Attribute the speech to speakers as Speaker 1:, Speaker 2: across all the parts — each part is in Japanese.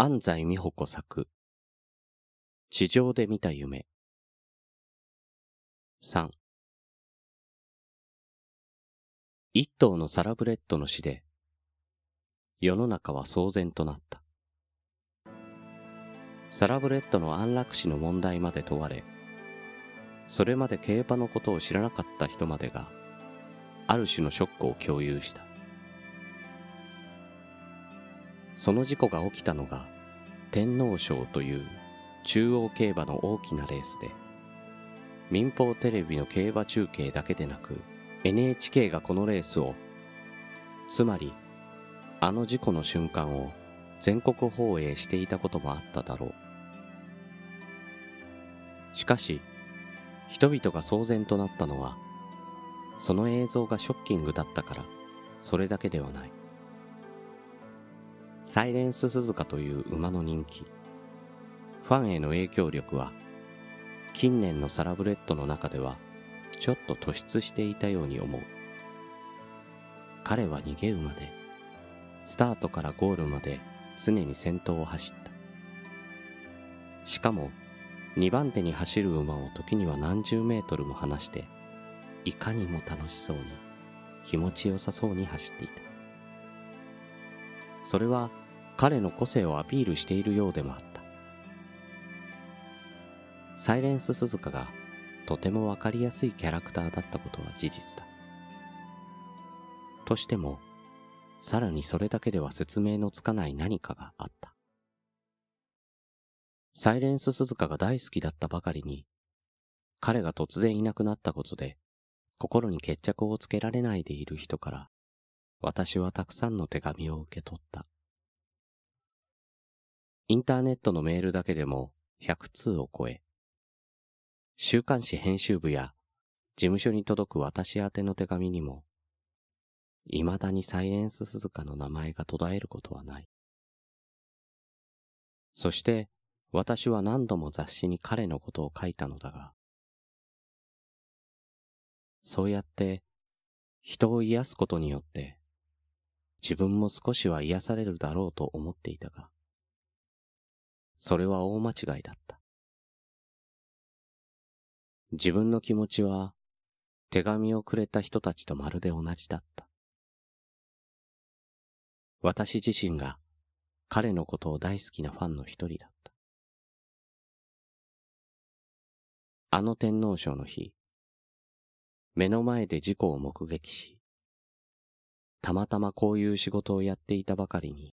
Speaker 1: 安西美穂子作。地上で見た夢。3一頭のサラブレッドの死で世の中は騒然となった。サラブレッドの安楽死の問題まで問われそれまで競馬のことを知らなかった人までがある種のショックを共有した。その事故が起きたのが天皇賞という中央競馬の大きなレースで民放テレビの競馬中継だけでなく NHK がこのレースをつまりあの事故の瞬間を全国放映していたこともあっただろう。しかし人々が騒然となったのはその映像がショッキングだったからそれだけではない。サイレンス鈴鹿という馬の人気。ファンへの影響力は近年のサラブレッドの中ではちょっと突出していたように思う。彼は逃げ馬でスタートからゴールまで常に先頭を走った。しかも2番手に走る馬を時には何十メートルも離していかにも楽しそうに気持ちよさそうに走っていた。それは彼の個性をアピールしているようでもあった。サイレンス鈴鹿がとてもわかりやすいキャラクターだったことは事実だ。としても、さらにそれだけでは説明のつかない何かがあった。サイレンス鈴鹿が大好きだったばかりに、彼が突然いなくなったことで、心に決着をつけられないでいる人から、私はたくさんの手紙を受け取った。インターネットのメールだけでも100通を超え、週刊誌編集部や事務所に届く私宛の手紙にも、未だにサイエンス鈴鹿の名前が途絶えることはない。そして私は何度も雑誌に彼のことを書いたのだが、そうやって人を癒すことによって自分も少しは癒されるだろうと思っていたが、それは大間違いだった。自分の気持ちは手紙をくれた人たちとまるで同じだった。私自身が彼のことを大好きなファンの一人だった。あの天皇賞の日、目の前で事故を目撃し、たまたまこういう仕事をやっていたばかりに、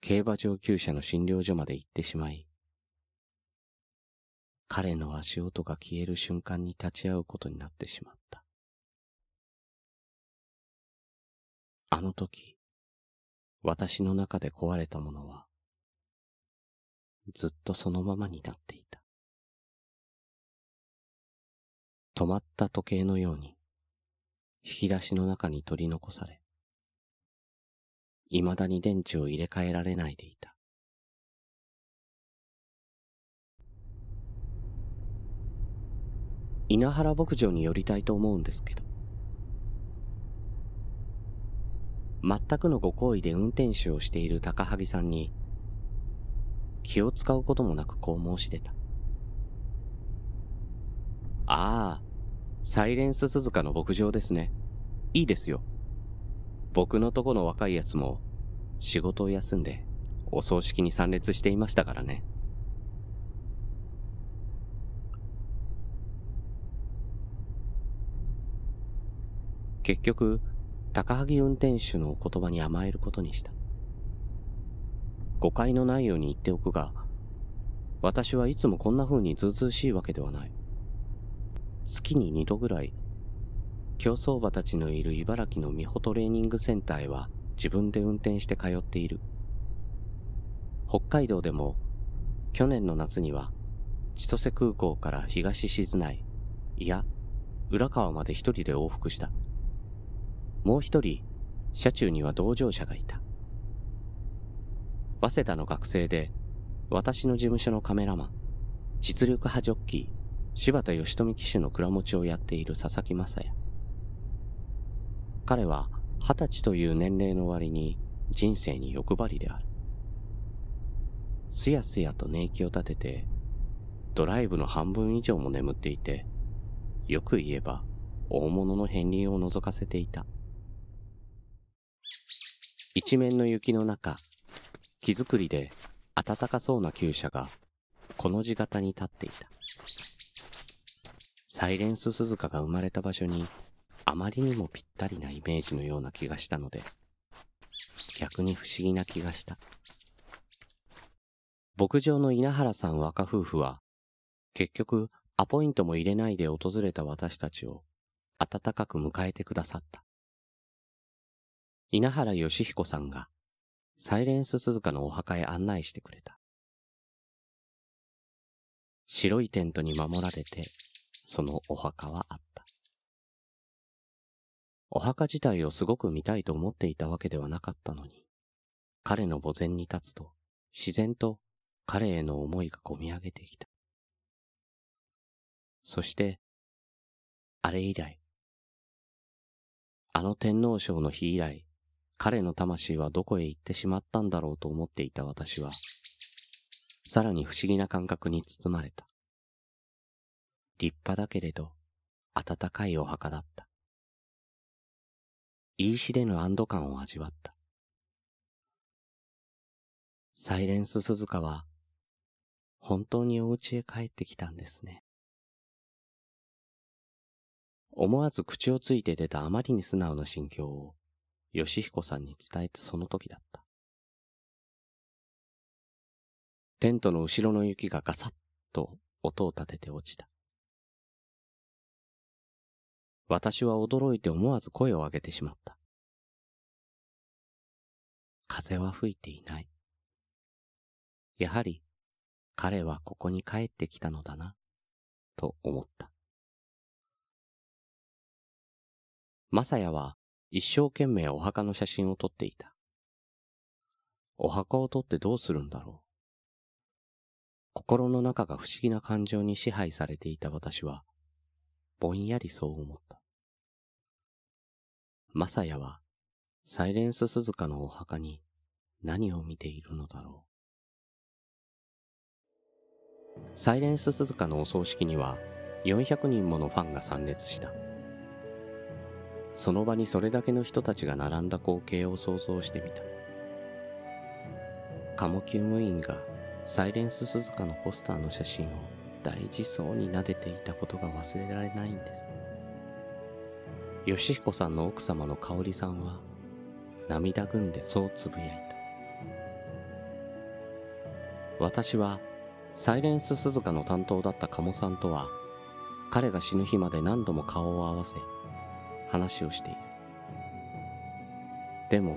Speaker 1: 競馬上級者の診療所まで行ってしまい、彼の足音が消える瞬間に立ち会うことになってしまった。あの時、私の中で壊れたものは、ずっとそのままになっていた。止まった時計のように、引き出しの中に取り残され、未だに電池を入れ替えられないでいた。稲原牧場に寄りたいと思うんですけど。全くのご好意で運転手をしている高萩さんに、気を使うこともなくこう申し出た。ああ、サイレンス鈴鹿の牧場ですね。いいですよ。僕のとこの若いやつも仕事を休んでお葬式に参列していましたからね。結局、高萩運転手のお言葉に甘えることにした。誤解のないように言っておくが、私はいつもこんな風にずうずうしいわけではない。月に二度ぐらい競走馬たちのいる茨城の美穂トレーニングセンターへは自分で運転して通っている。北海道でも去年の夏には千歳空港から東静内、いや、浦川まで一人で往復した。もう一人、車中には同乗者がいた。早稲田の学生で、私の事務所のカメラマン、実力派ジョッキー、柴田義富騎手の蔵持ちをやっている佐々木正也。彼は二十歳という年齢の割に人生に欲張りである。すやすやと寝息を立てて、ドライブの半分以上も眠っていて、よく言えば大物の片鱗を覗かせていた。一面の雪の中、木造りで暖かそうな厩舎がこの字型に立っていた。サイレンス鈴鹿が生まれた場所にあまりにもぴったりなイメージのような気がしたので、逆に不思議な気がした。牧場の稲原さん若夫婦は、結局アポイントも入れないで訪れた私たちを温かく迎えてくださった。稲原義彦さんがサイレンス鈴鹿のお墓へ案内してくれた。白いテントに守られて、そのお墓はあった。お墓自体をすごく見たいと思っていたわけではなかったのに、彼の墓前に立つと、自然と彼への思いがこみ上げてきた。そして、あれ以来、あの天皇賞の日以来、彼の魂はどこへ行ってしまったんだろうと思っていた私は、さらに不思議な感覚に包まれた。立派だけれど、暖かいお墓だった。言い知れぬ安堵感を味わった。サイレンス鈴鹿は、本当にお家へ帰ってきたんですね。思わず口をついて出たあまりに素直な心境を、吉彦さんに伝えたその時だった。テントの後ろの雪がガサッと音を立てて落ちた。私は驚いて思わず声を上げてしまった。風は吹いていない。やはり彼はここに帰ってきたのだな、と思った。マサヤは一生懸命お墓の写真を撮っていた。お墓を撮ってどうするんだろう。心の中が不思議な感情に支配されていた私は、ぼんやりそう思った。マサヤは、サイレンス鈴鹿のお墓に何を見ているのだろう。サイレンス鈴鹿のお葬式には400人ものファンが参列した。その場にそれだけの人たちが並んだ光景を想像してみた。カモキューム員がサイレンス鈴鹿のポスターの写真を大事そうに撫でていたことが忘れられないんです。義彦さんの奥様の香織さんは涙ぐんでそうつぶやいた。私はサイレンス鈴鹿の担当だった鴨さんとは彼が死ぬ日まで何度も顔を合わせ話をしている。でも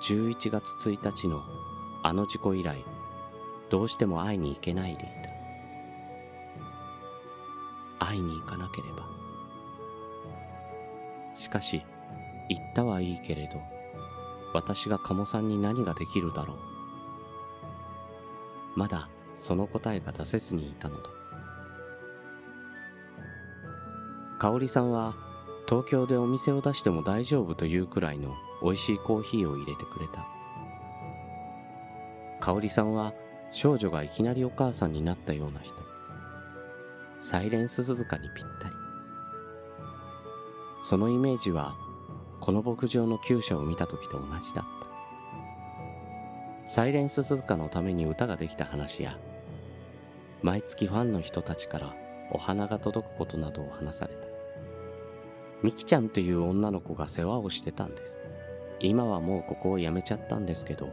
Speaker 1: 11月1日のあの事故以来どうしても会いに行けないでいた。会いに行かなければ。しかし、言ったはいいけれど、私が鴨さんに何ができるだろう。まだその答えが出せずにいたのだ。香織さんは東京でお店を出しても大丈夫というくらいの美味しいコーヒーを入れてくれた。香織さんは少女がいきなりお母さんになったような人。サイレンス鈴鹿にぴったり。そのイメージはこの牧場の厩舎を見た時と同じだった。サイレンス鈴鹿のために歌ができた話や、毎月ファンの人たちからお花が届くことなどを話された。ミキちゃんという女の子が世話をしてたんです。今はもうここを辞めちゃったんですけど、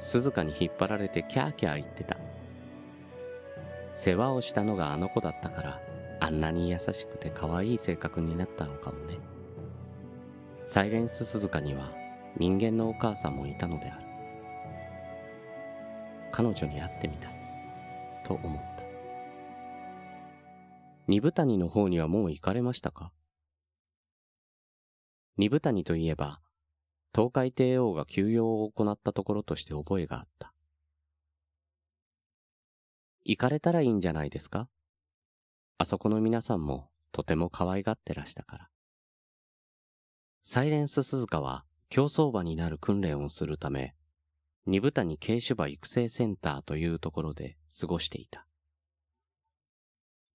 Speaker 1: 鈴鹿に引っ張られてキャーキャー言ってた。世話をしたのがあの子だったから、あんなに優しくて可愛い性格になったのかもね。サイレンス鈴鹿には人間のお母さんもいたのである。彼女に会ってみたい、と思った。二部谷の方にはもう行かれましたか？二部谷といえば、東海帝王が休養を行ったところとして覚えがあった。行かれたらいいんじゃないですか？あそこの皆さんもとても可愛がってらしたから。サイレンス鈴鹿は競走馬になる訓練をするため、二部谷軽種馬育成センターというところで過ごしていた。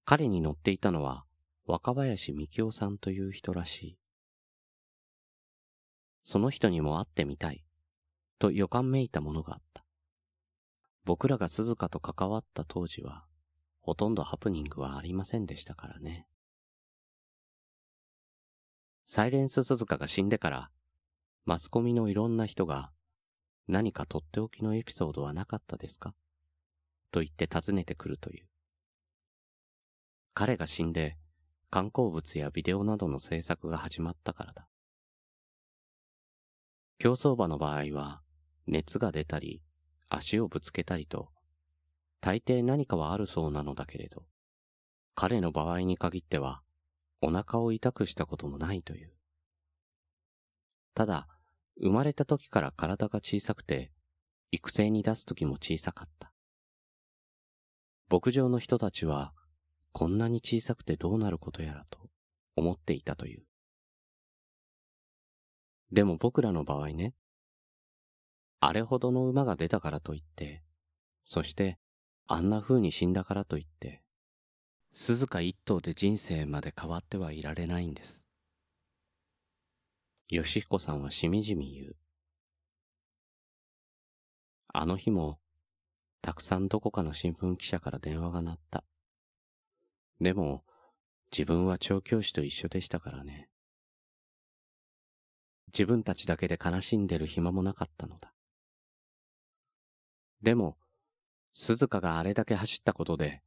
Speaker 1: 彼に乗っていたのは若林幹夫さんという人らしい。その人にも会ってみたい、と予感めいたものがあった。僕らが鈴鹿と関わった当時は、ほとんどハプニングはありませんでしたからね。サイレンス鈴鹿が死んでから、マスコミのいろんな人が、何かとっておきのエピソードはなかったですか？と言って尋ねてくるという。彼が死んで、観光物やビデオなどの制作が始まったからだ。競走馬の場合は、熱が出たり、足をぶつけたりと、大抵何かはあるそうなのだけれど、彼の場合に限っては、お腹を痛くしたこともないという。ただ、生まれた時から体が小さくて、育成に出す時も小さかった。牧場の人たちは、こんなに小さくてどうなることやらと思っていたという。でも僕らの場合ね、あれほどの馬が出たからといって、そしてあんな風に死んだからといって、鈴鹿一頭で人生まで変わってはいられないんです。吉彦さんはしみじみ言う。あの日も、たくさんどこかの新聞記者から電話が鳴った。でも、自分は調教師と一緒でしたからね。自分たちだけで悲しんでる暇もなかったのだ。でも、鈴鹿があれだけ走ったことで、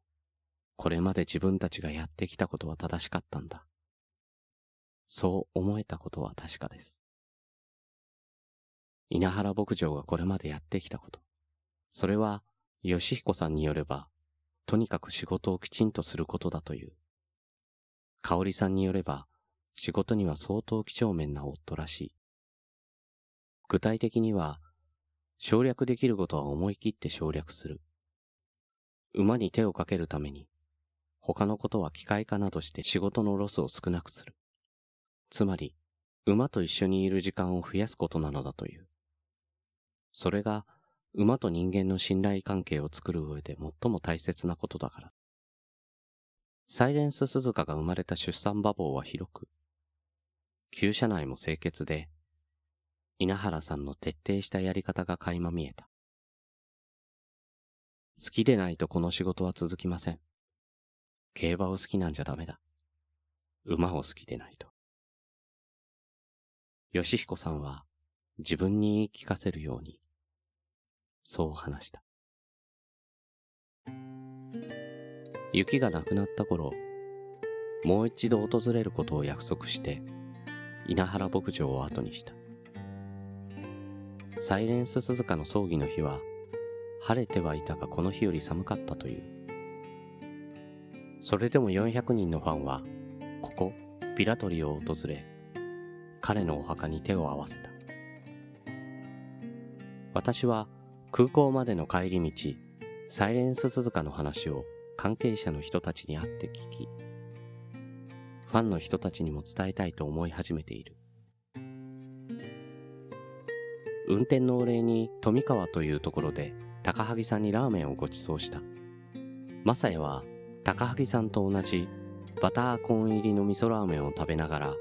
Speaker 1: これまで自分たちがやってきたことは正しかったんだ。そう思えたことは確かです。稲原牧場がこれまでやってきたこと。それは、吉彦さんによれば、とにかく仕事をきちんとすることだという。香織さんによれば、仕事には相当几帳面な夫らしい。具体的には、省略できることは思い切って省略する。馬に手をかけるために、他のことは機械化などして仕事のロスを少なくする。つまり、馬と一緒にいる時間を増やすことなのだという。それが、馬と人間の信頼関係を作る上で最も大切なことだから。サイレンス鈴鹿が生まれた出産馬房は広く、厩舎内も清潔で、稲原さんの徹底したやり方が垣間見えた。好きでないとこの仕事は続きません。競馬を好きなんじゃダメだ。馬を好きでないと。吉彦さんは自分に言い聞かせるように、そう話した。雪がなくなった頃、もう一度訪れることを約束して、稲原牧場を後にした。サイレンス鈴鹿の葬儀の日は、晴れてはいたがこの日より寒かったという。それでも400人のファンは、ここ、ピラトリを訪れ、彼のお墓に手を合わせた。私は空港までの帰り道、サイレンス鈴鹿の話を関係者の人たちに会って聞き、ファンの人たちにも伝えたいと思い始めている。運転のお礼に富川というところで高萩さんにラーメンをご馳走した。マサヤは高萩さんと同じバターコーン入りの味噌ラーメンを食べながら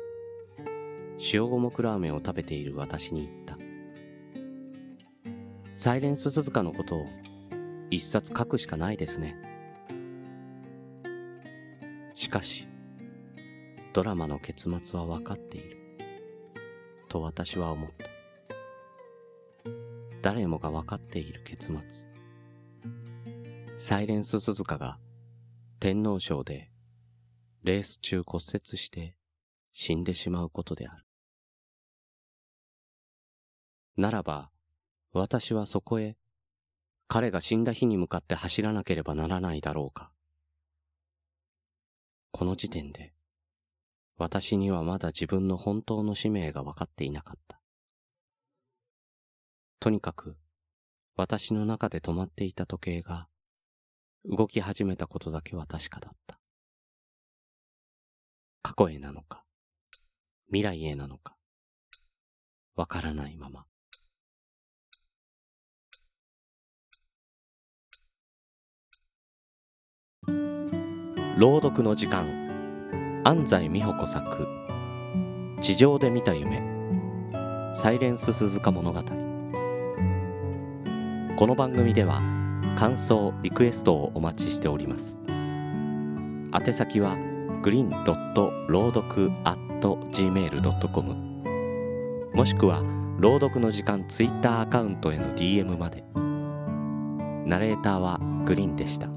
Speaker 1: 塩五目ラーメンを食べている私に言った。サイレンス鈴鹿のことを一冊書くしかないですね。しかし、ドラマの結末は分かっている。と私は思った。誰もが分かっている結末。サイレンス鈴鹿が天皇賞でレース中骨折して死んでしまうことである。ならば、私はそこへ彼が死んだ日に向かって走らなければならないだろうか。この時点で、私にはまだ自分の本当の使命が分かっていなかった。とにかく、私の中で止まっていた時計が、動き始めたことだけは確かだった。過去へなのか、未来へなのか、わからないまま。朗読の時間安西美穂子作「地上で見た夢サイレンス鈴鹿物語」この番組では感想リクエストをお待ちしております。宛先はグリーンドット朗読 gmail.com もしくは朗読の時間ツイッターアカウントへの DM まで。ナレーターはグリーンでした。